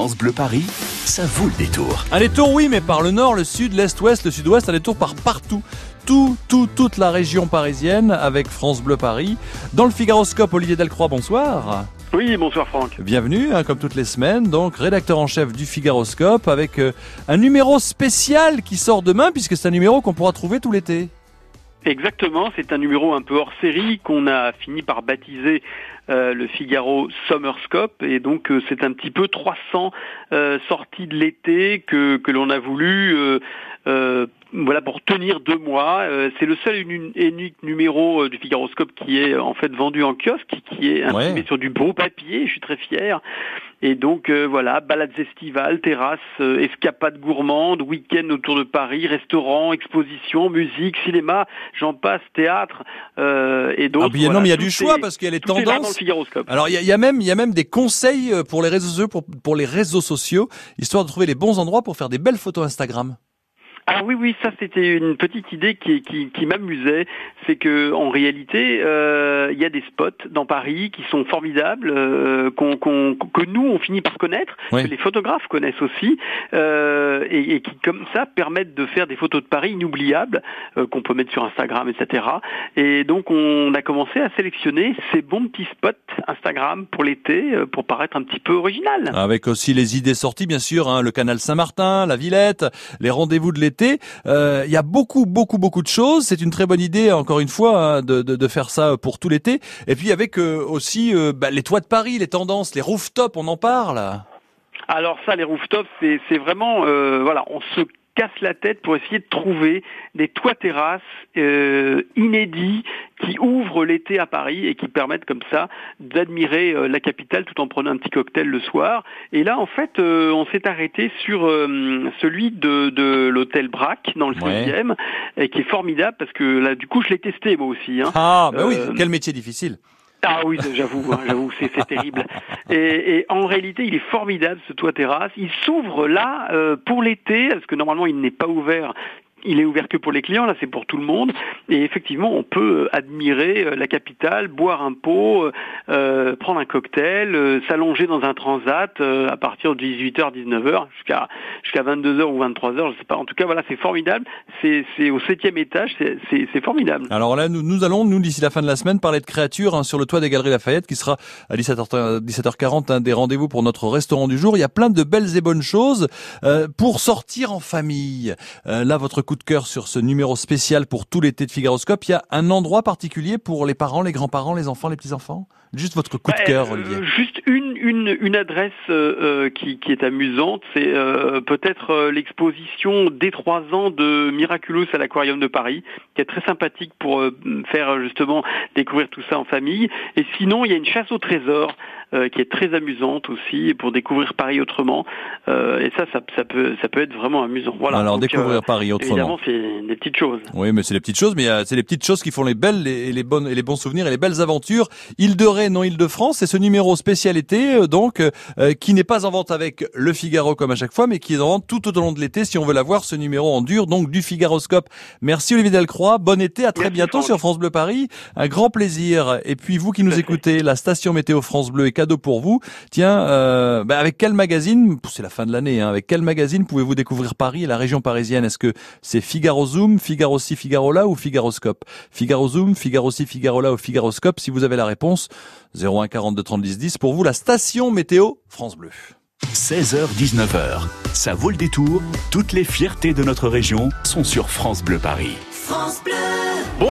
France Bleu Paris, ça vaut le détour. Un détour, oui, mais par le nord, le sud, l'est, ouest, le sud-ouest, un détour par partout. Tout, tout, toute la région parisienne avec France Bleu Paris. Dans le Figaroscope, Olivier Delcroix, bonsoir. Oui, bonsoir Franck. Bienvenue, hein, comme toutes les semaines, donc rédacteur en chef du Figaroscope avec euh, un numéro spécial qui sort demain puisque c'est un numéro qu'on pourra trouver tout l'été. Exactement, c'est un numéro un peu hors série qu'on a fini par baptiser euh, le Figaro Summerscope et donc euh, c'est un petit peu 300 euh, sorties de l'été que, que l'on a voulu voilà pour tenir deux mois. c'est le seul et unique numéro du Figaroscope qui est en fait vendu en kiosque, qui est imprimé sur du beau papier. Je suis très fier. Et donc euh, voilà, balades estivales, terrasses, euh, escapades gourmandes, week-end autour de Paris, restaurants, expositions, musique, cinéma, j'en passe, théâtre. Euh, et donc, ah, bien, non, mais il y a du choix parce qu'il y a les tendances. Alors il y, y, a même il y a même des conseils euh, pour les réseaux pour, pour les réseaux sociaux, histoire de trouver les bons endroits pour faire des belles photos Instagram. Ah oui, oui, ça c'était une petite idée qui, qui, qui m'amusait. C'est que en réalité, euh, il y a des spots dans Paris qui sont formidables, euh, qu'on, que nous on finit par connaître, que les photographes connaissent aussi, euh, et, et, qui comme ça permettent de faire des photos de Paris inoubliables euh, qu'on peut mettre sur Instagram, etc. Et donc on a commencé à sélectionner ces bons petits spots Instagram pour l'été, euh, pour paraître un petit peu original. Avec aussi les idées sorties, bien sûr, hein, le canal Saint-Martin, la Villette, les rendez-vous de l'été euh, il y a beaucoup, beaucoup, beaucoup de choses. C'est une très bonne idée, encore une fois, hein, de, de, de, faire ça pour tout l'été. Et puis avec euh, aussi euh, bah, les toits de Paris, les tendances, les rooftops, on en parle. Alors ça, les rooftops, c'est vraiment, voilà, on se casse la tête pour essayer de trouver des toits terrasses euh, inédits qui ouvrent l'été à Paris et qui permettent comme ça d'admirer euh, la capitale tout en prenant un petit cocktail le soir. Et là, en fait, euh, on s'est arrêté sur euh, celui de, de l'hôtel Brac dans le 16e, et qui est formidable parce que là, du coup, je l'ai testé moi aussi. Hein. Ah, bah oui, quel métier difficile. Ah oui, j'avoue, hein, j'avoue, c'est terrible. Et, en réalité, il est formidable ce toit terrasse. Il s'ouvre là euh, pour l'été, parce que normalement il n'est pas ouvert il est ouvert que pour les clients, là c'est pour tout le monde. Et effectivement, on peut euh, admirer euh, la capitale, boire un pot, euh, prendre un cocktail, euh, s'allonger dans un transat euh, à partir de 18h, 19h jusqu'à jusqu'à 22h ou 23h, je sais pas. En tout cas, voilà, c'est formidable. C'est au septième étage, c'est formidable. Alors là, nous, nous allons, nous d'ici la fin de la semaine, parler de créatures hein, sur le toit des Galeries Lafayette, qui sera à 17h, 17h40 un des rendez-vous pour notre restaurant du jour. Il y a plein de belles et bonnes choses pour sortir en famille. là, votre coup de cœur sur ce numéro spécial pour tout l'été de Figaroscope. Il y a un endroit particulier pour les parents, les grands-parents, les enfants, les petits-enfants? Juste votre coup de cœur, Olivier. Euh, juste une, une, une adresse euh, euh, qui, qui est amusante, c'est peut-être l'exposition des trois ans de Miraculous à l'Aquarium de Paris, qui est très sympathique pour faire justement découvrir tout ça en famille. Et sinon, il y a une chasse au trésor euh, qui est très amusante aussi pour découvrir Paris autrement. Euh, et ça, ça, ça, peut, ça peut être vraiment amusant. Voilà. Alors découvrir euh, Paris autrement. Évidemment, c'est des petites choses. Oui, mais c'est les petites choses, mais c'est les petites choses qui font les belles et les bonnes et les bons souvenirs et les belles aventures. Île de Ré, non Île de France, c'est ce numéro spécialité donc qui n'est pas en vente avec Le Figaro comme à chaque fois, mais qui est en vente tout au long de l'été si on veut l'avoir ce numéro en dur donc du Figaroscope. Merci Olivier Delcroix, bon été, à très bientôt sur France Bleu Paris. Un grand plaisir. Et puis vous qui nous écoutez, la station météo France Bleu est cadeau pour vous. Tiens, euh, bah avec quel magazine, c'est la fin de l'année, hein, avec quel magazine pouvez-vous découvrir Paris et la région parisienne? Est-ce que c'est Figaro Zoom, Figaro ci, Figaro là ou Figaroscope? Figaro Zoom, Figaro ci, Figaro là ou Figaroscope? Si vous avez la réponse, 01 42 30 10 10 pour vous la station météo France Bleu. 16h-19h, ça vaut le détour. Toutes les fiertés de notre région sont sur France Bleu Paris. France Bleu